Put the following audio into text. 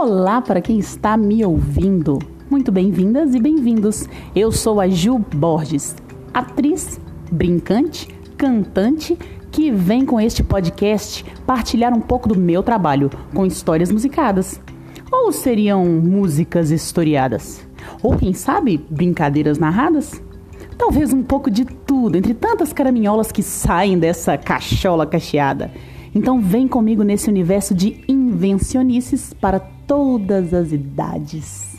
Olá para quem está me ouvindo. Muito bem-vindas e bem-vindos. Eu sou a Ju Borges, atriz, brincante, cantante que vem com este podcast partilhar um pouco do meu trabalho com histórias musicadas. Ou seriam músicas historiadas? Ou quem sabe, brincadeiras narradas? Talvez um pouco de tudo, entre tantas caraminholas que saem dessa cachola cacheada. Então vem comigo nesse universo de invencionices para todas as idades.